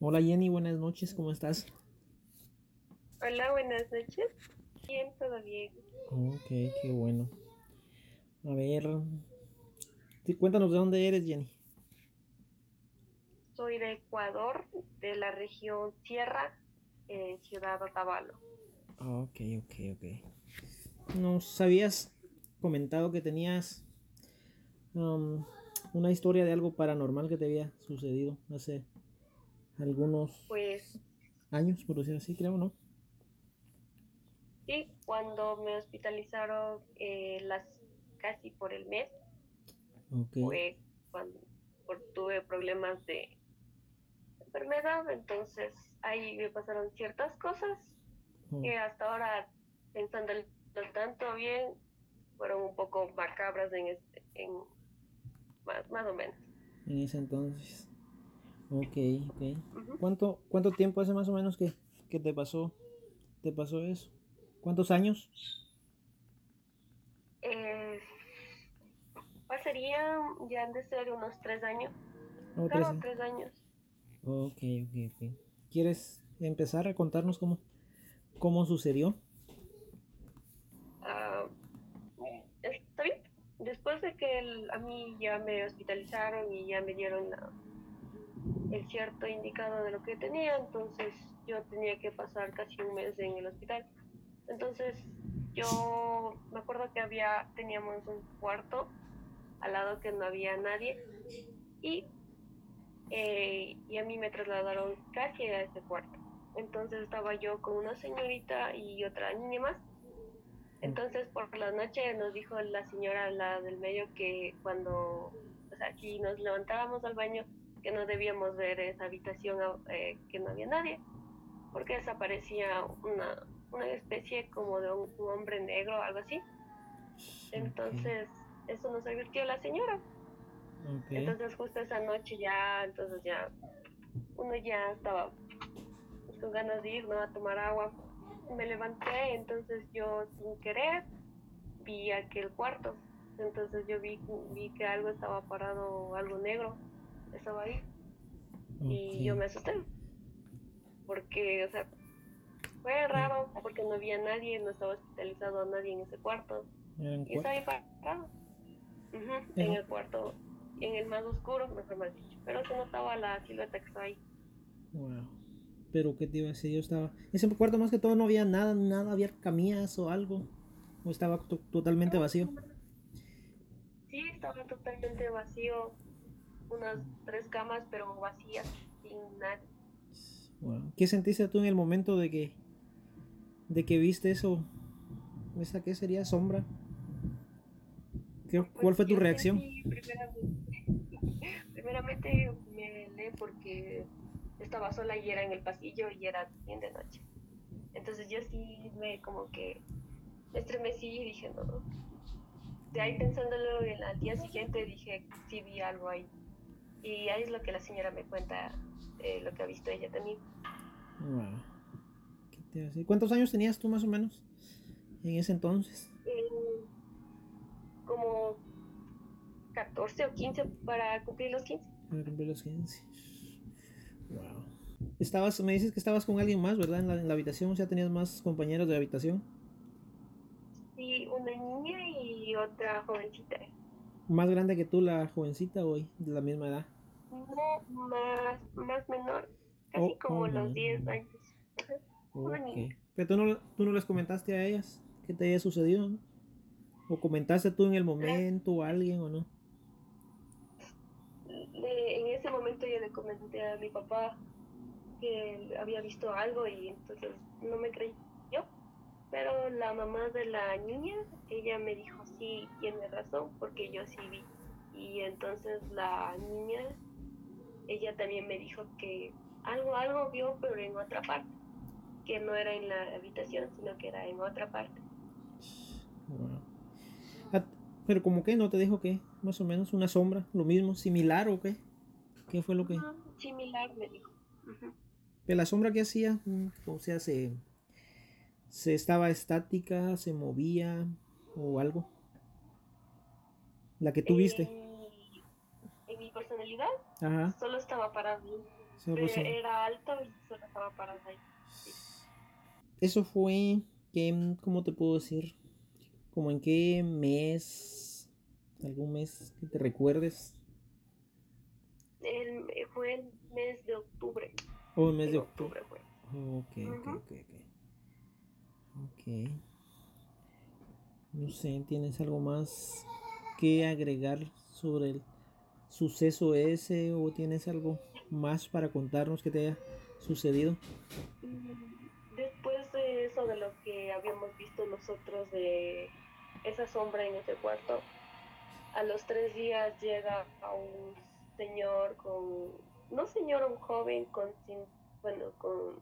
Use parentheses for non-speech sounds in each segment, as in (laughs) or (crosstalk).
Hola Jenny, buenas noches, ¿cómo estás? Hola, buenas noches. Bien, todo bien. Ok, qué bueno. A ver, sí, cuéntanos de dónde eres, Jenny. Soy de Ecuador, de la región Sierra, en Ciudad Otavalo. Ok, ok, ok. Nos habías comentado que tenías um, una historia de algo paranormal que te había sucedido hace algunos Pues años, por decir así, creo, ¿no? sí, cuando me hospitalizaron eh, las casi por el mes, fue cuando por- tuve problemas de enfermedad, entonces ahí me pasaron ciertas cosas Oh, que hasta ahora, pensando tanto bien, fueron un poco macabras en, este, en más, más o menos. en ese entonces. Ok, ok. ¿Cuánto, cuánto tiempo hace más o menos que, que te pasó, te pasó eso? ¿Cuántos años? Eh, pasaría, ya han de ser unos tres años. Oh, tres años. tres años. Ok, ok, ok. ¿Quieres empezar a contarnos cómo, cómo sucedió? Ah, ¿está bien? Después de que el- a mí ya me hospitalizaron y ya me dieron la- el cierto indicado de lo que tenía, entonces yo tenía que pasar casi un mes en el hospital. Entonces yo me acuerdo que había, teníamos un cuarto al lado que no había nadie y, eh, y a mí me trasladaron casi a ese cuarto. Entonces estaba yo con una señorita y otra niña más. Entonces por la noche nos dijo la señora la del medio que cuando, o sea, si nos levantábamos al baño, que no debíamos ver esa habitación, eh, que no había nadie, porque desaparecía una, una especie como de un, un hombre negro, algo así. Entonces eso nos advirtió la señora. Entonces justo esa noche ya, entonces ya, uno ya estaba pues, con ganas de ir, ¿no? A tomar agua. Me levanté, entonces yo sin querer vi aquel cuarto. Entonces yo vi, vi que algo estaba parado, algo negro, estaba ahí. Y yo me asusté. Porque, o sea, fue raro porque no había nadie, no estaba hospitalizado nadie en ese cuarto. Un Y estaba ahí parado. En el cuarto, en el más oscuro, mejor mal dicho. Pero se notaba la silueta que estaba ahí. Wow. Pero qué te iba a decir, yo estaba. Ese cuarto más que todo no había nada, nada, había camillas o algo. O estaba to- totalmente vacío. Sí, estaba totalmente vacío. Unas tres camas, pero vacías, sin nadie. Wow. ¿Qué sentiste tú en el momento de que de que viste eso? ¿Esa qué sería? ¿Sombra? ¿Qué- ¿Cuál Pues fue tu reacción? primeramente, (laughs) primeramente me helé porque estaba sola y era en el pasillo y era bien de noche. Entonces yo sí me como que me estremecí y dije, no. De ahí pensándolo en al día siguiente dije, sí vi algo ahí. Y ahí es lo que la señora me cuenta, eh, lo que ha visto ella también. Wow. ¿Qué te iba a decir? ¿Cuántos años tenías tú más o menos en ese entonces? Eh, como 14 o 15 para cumplir los 15. Para cumplir los 15. Wow. Estabas, me dices que estabas con alguien más, ¿verdad? En la, en la habitación, o sea, tenías más compañeros de habitación. Sí, una niña y otra jovencita. Más grande que tú, la jovencita, hoy, de la misma edad. No, más, más menor, casi Oh, como oh, los menor, 10 menor. años. Pero tú no, tú no les comentaste a ellas qué te había sucedido, ¿no? ¿O comentaste tú en el momento a alguien o no? Le- en ese momento yo le comenté a mi papá que había visto algo y entonces no me creyó. Pero la mamá de la niña, ella me dijo, sí, tiene razón, porque yo sí vi. Y entonces la niña, ella también me dijo que algo, algo vio, pero en otra parte, que no era en la habitación, sino que era en otra parte. Wow. Ah, Pero como que no te dijo que, más o menos una sombra, lo mismo, similar o qué? ¿Qué fue lo que? Similar, me dijo. Ujú. Pero la sombra que hacía, Mm, o sea, se, se estaba estática, se movía o algo. La que tú viste. En, en mi personalidad, Ajá. solo estaba parado. Era alto y solo estaba parado ahí. Eso fue, que, ¿cómo te puedo decir? ¿Como en qué mes? ¿Algún mes que te recuerdes? El, fue el mes de octubre. Oh, el mes de octubre. fue. ok, ok, ok, ok. No sé, ¿tienes algo más que agregar sobre el suceso ese o tienes algo más para contarnos que te haya sucedido? Mm, después de eso, de lo que habíamos visto nosotros de esa sombra en ese cuarto, a los tres días llega a un señor con, no señor, un joven con, bueno, con,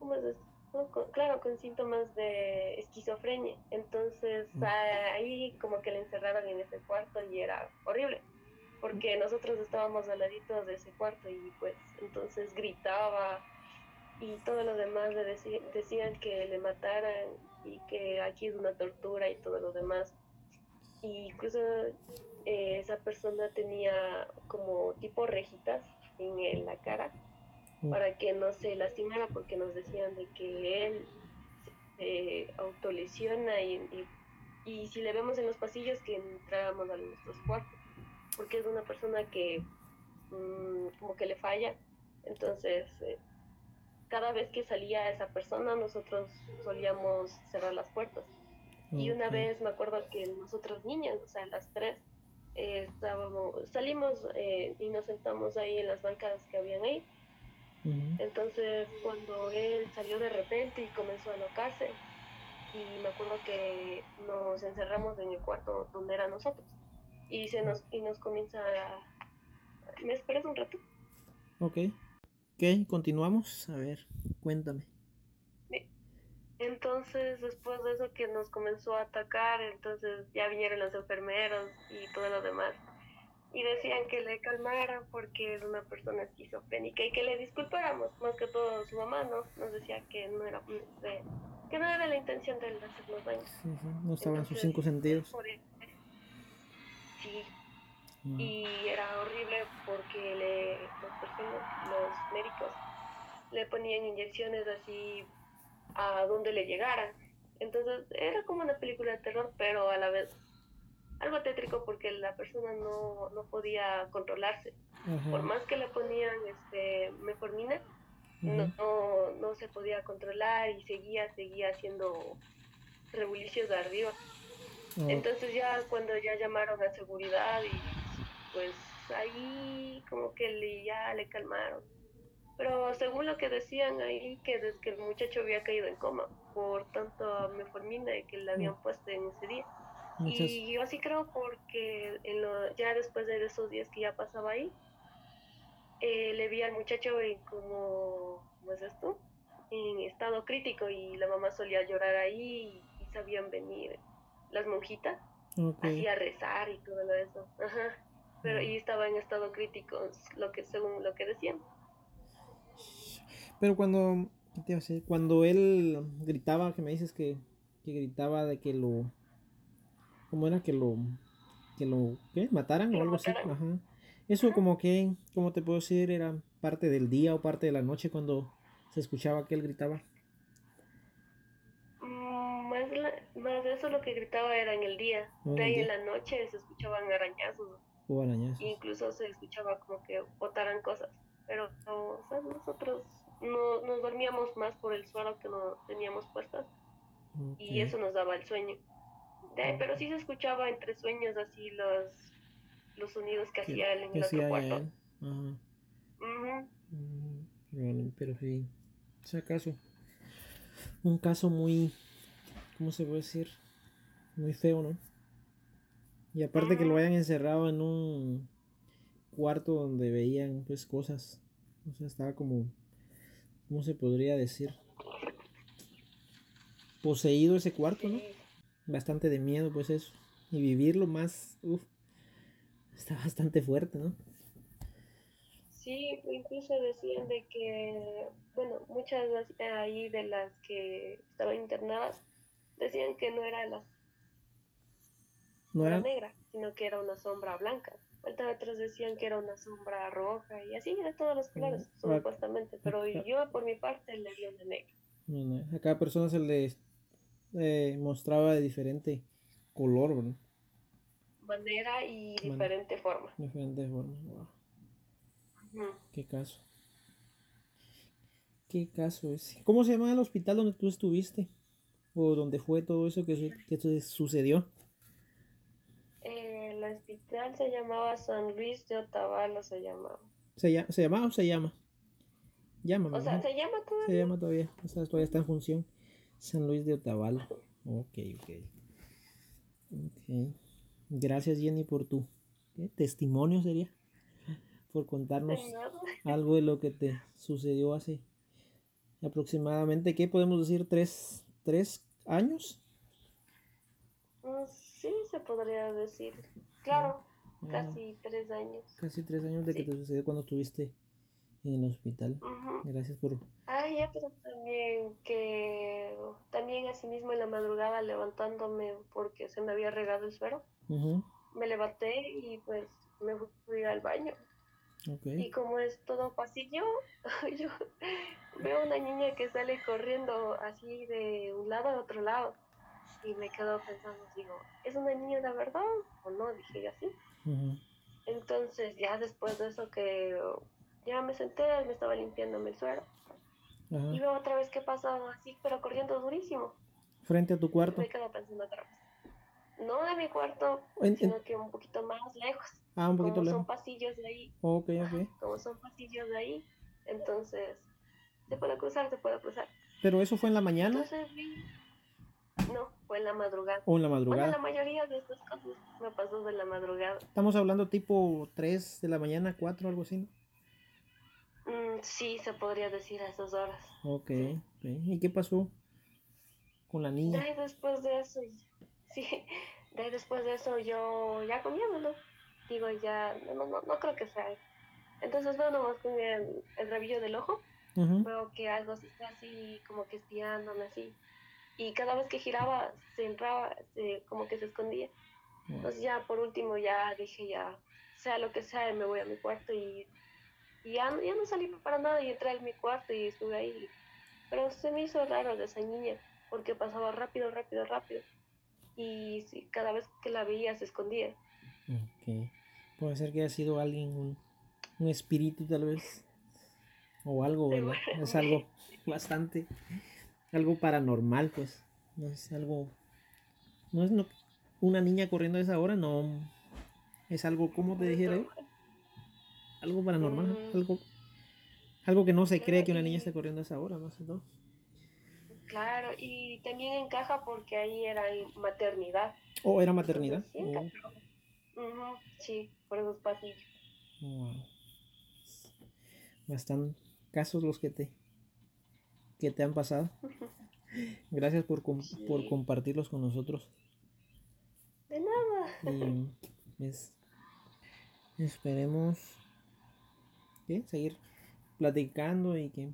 ¿cómo es esto? claro, con síntomas de esquizofrenia. Entonces ahí como que le encerraron en ese cuarto y era horrible, porque nosotros estábamos al ladito de ese cuarto y pues entonces gritaba y todo lo demás le decían que le mataran y que aquí es una tortura y todo lo demás. Y incluso eh, esa persona tenía como tipo rejitas en la cara para que no se lastimara porque nos decían de que él se autolesiona y, y, si le vemos en los pasillos que entráramos a nuestros cuartos porque es una persona que mm, como que le falla. Entonces eh, cada vez que salía esa persona nosotros solíamos cerrar las puertas. Y una vez me acuerdo que nosotros niñas o sea las tres eh, estábamos salimos eh, y nos sentamos ahí en las bancas que habían ahí. Entonces, cuando él salió de repente y comenzó a alocarse, y me acuerdo que nos encerramos en el cuarto donde eran nosotros, y, se nos, y nos comienza a... ¿Me esperas un rato? Ok. Ok, continuamos. A ver, cuéntame. Entonces, después de eso que nos comenzó a atacar, entonces ya vinieron los enfermeros y todo lo demás y decían que le calmara porque era una persona esquizofrénica y que le disculpáramos, más que todo su mamá ¿no? nos decía que no era que no era la intención de hacernos daño. No estaban sus cinco sentidos. Sí. Mm. Y era horrible porque le, los, los médicos le ponían inyecciones así a donde le llegaran. Entonces era como una película de terror, pero a la vez algo tétrico porque la persona no, no podía controlarse. Por más que le ponían este, meformina, no, no, se podía controlar y seguía, seguía haciendo revoluciones de arriba. Oh. Entonces ya cuando ya llamaron a seguridad y pues ahí como que le, ya le calmaron. Pero según lo que decían ahí, que desde que el muchacho había caído en coma por tanto meformina que le habían mm. puesto en ese día. Y yo sí creo porque en lo, ya después de esos días que ya pasaba ahí, eh, le vi al muchacho en como, ¿cómo es esto? En estado crítico y la mamá solía llorar ahí y, sabían venir las monjitas a rezar y todo eso. Ajá. Pero y estaba en estado crítico, lo que según lo que decían. Pero cuando, Cuando él gritaba, que me dices que, que gritaba de que lo ¿Cómo era que lo, que lo, ¿qué? ¿Mataran o algo así? Ajá. Eso como que, ¿cómo te puedo decir? Era parte del día o parte de la noche cuando se escuchaba que él gritaba. Más, de eso lo que gritaba era en el día. Oh, de ahí en la noche se escuchaban arañazos. O arañazos. Incluso se escuchaba como que botaran cosas. Pero nosotros no, nos dormíamos más por el suelo que no teníamos puestas. Y eso nos daba el sueño pero sí se escuchaba entre sueños así los, los sonidos que hacía él en el otro cuarto. Mm, pero sí, es acaso un caso muy, ¿cómo se puede decir? Muy feo, ¿no? Y aparte que lo hayan encerrado en un cuarto donde veían pues cosas. O sea, estaba como, ¿cómo se podría decir? Poseído ese cuarto, ¿no? bastante de miedo, pues eso. Y vivirlo más, uff, está bastante fuerte, ¿no? Sí, incluso decían de que, bueno, muchas ahí de las que estaban internadas decían que no era la no era negra, sino que era una sombra blanca. otros decían que era una sombra roja y así de todos los colores, supuestamente, pero yo por mi parte le vi una negra. A cada persona se le eh, mostraba de diferente color, ¿verdad? Manera y Man- diferente forma. Diferente forma. Wow. Qué caso. Qué caso es. ¿Cómo se llama el hospital donde tú estuviste? O donde fue todo eso que, que su- sucedió. El hospital se llamaba San Luis de Otavalo, se llamaba. ¿Se llama, ¿se llama o se llama? Llama, me O sea, se llama todo. Se llama todavía. O sea, todavía está en función. San Luis de Otavalo. Ok, ok. Ok. Gracias, Jenny, por tu ¿qué? testimonio, sería. Por contarnos (laughs) algo de lo que te sucedió hace aproximadamente, ¿qué podemos decir? ¿Tres, tres años? Mm, Sí, se podría decir. Claro, Ah, casi tres años. Casi tres años de que te sucedió cuando estuviste en el hospital. Gracias por... Ah, ya, pero también que también así mismo en la madrugada levantándome porque se me había regado el suero, me levanté y pues me fui al baño. Y como es todo pasillo, (laughs) yo veo una niña que sale corriendo así de un lado a otro lado. Y me quedo pensando, digo, ¿es una niña de verdad o no? Dije yo así. Entonces ya después de eso que ya me senté, me estaba limpiándome el suero. ajá. Y veo otra vez que pasa así, pero corriendo durísimo. Frente a tu cuarto. Me quedo pensando otra vez. No de mi cuarto, En- en- sino que un poquito más lejos. Ah, un poquito como lejos. son pasillos de ahí, Ok, ok. (laughs) como son pasillos de ahí, entonces se puede cruzar, se puede cruzar. Pero eso fue en la mañana Entonces no, fue en la madrugada. o en la Bueno, la madrugada. mayoría de estas cosas me pasó de la madrugada. Estamos hablando tipo 3 de la mañana, 4, algo así. ¿no? Mm, sí, se podría decir a esas horas. Ok, ok. ¿Y qué pasó con la De niña? ahí después de eso, sí, (laughs) de ahí después de eso yo ya comiéndolo. Digo, ya, no, no, no creo que sea. Entonces veo nomás con el, el rabillo del ojo, Ujú, veo que algo se está así, como que espiándome así. Y cada vez que giraba, se entraba, se, como que se escondía. Entonces ya por último ya dije ya, sea lo que sea, me voy a mi cuarto y, y ya, no- ya no salí para nada y entré en mi cuarto y estuve ahí. Pero se me hizo raro de esa niña, porque pasaba rápido, rápido, rápido. Y sí, cada vez que la veía se escondía. Ok. Puede ser que haya sido alguien, un, un espíritu tal vez. O algo, ¿verdad? Es algo bastante, algo paranormal, pues. No es algo, no es no- una niña corriendo a esa hora, no. Es algo, ¿cómo te dijera yo? Algo paranormal, Mm. algo, algo que no se cree que una niña esté corriendo a esa hora, más que todo. Claro, y también encaja porque ahí era maternidad. O era maternidad. Entonces, sí, Sí, por esos pasillos. wow. Bastan casos los que te, que te han pasado. (laughs) Gracias por, com- por compartirlos con nosotros. De nada. Y esperemos ¿qué? seguir platicando y que,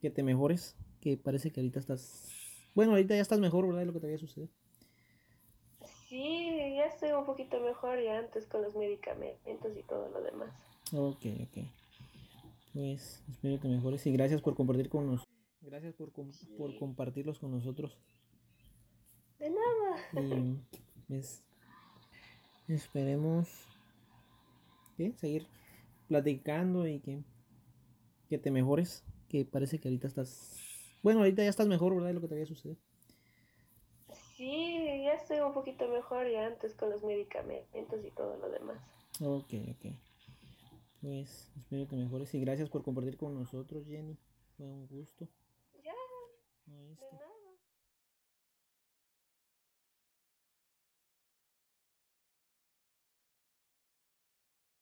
que te mejores. Que parece que ahorita estás. Bueno, ahorita ya estás mejor, ¿verdad? De lo que te había sucedido. Sí, ya estoy un poquito mejor ya antes con los medicamentos y todo lo demás. Ok, ok. Pues espero que mejores y gracias por compartir con nosotros. Gracias por, com- por compartirlos con nosotros. De nada. Y pues esperemos ¿qué? seguir platicando y que, que te mejores. Que parece que ahorita estás. Bueno, ahorita ya estás mejor, ¿verdad? De lo que te había sucedido. Sí, ya estoy un poquito mejor ya antes con los medicamentos y todo lo demás. Ok, ok. Pues espero que mejores y gracias por compartir con nosotros, Jenny. Fue un gusto. Ya, de nada.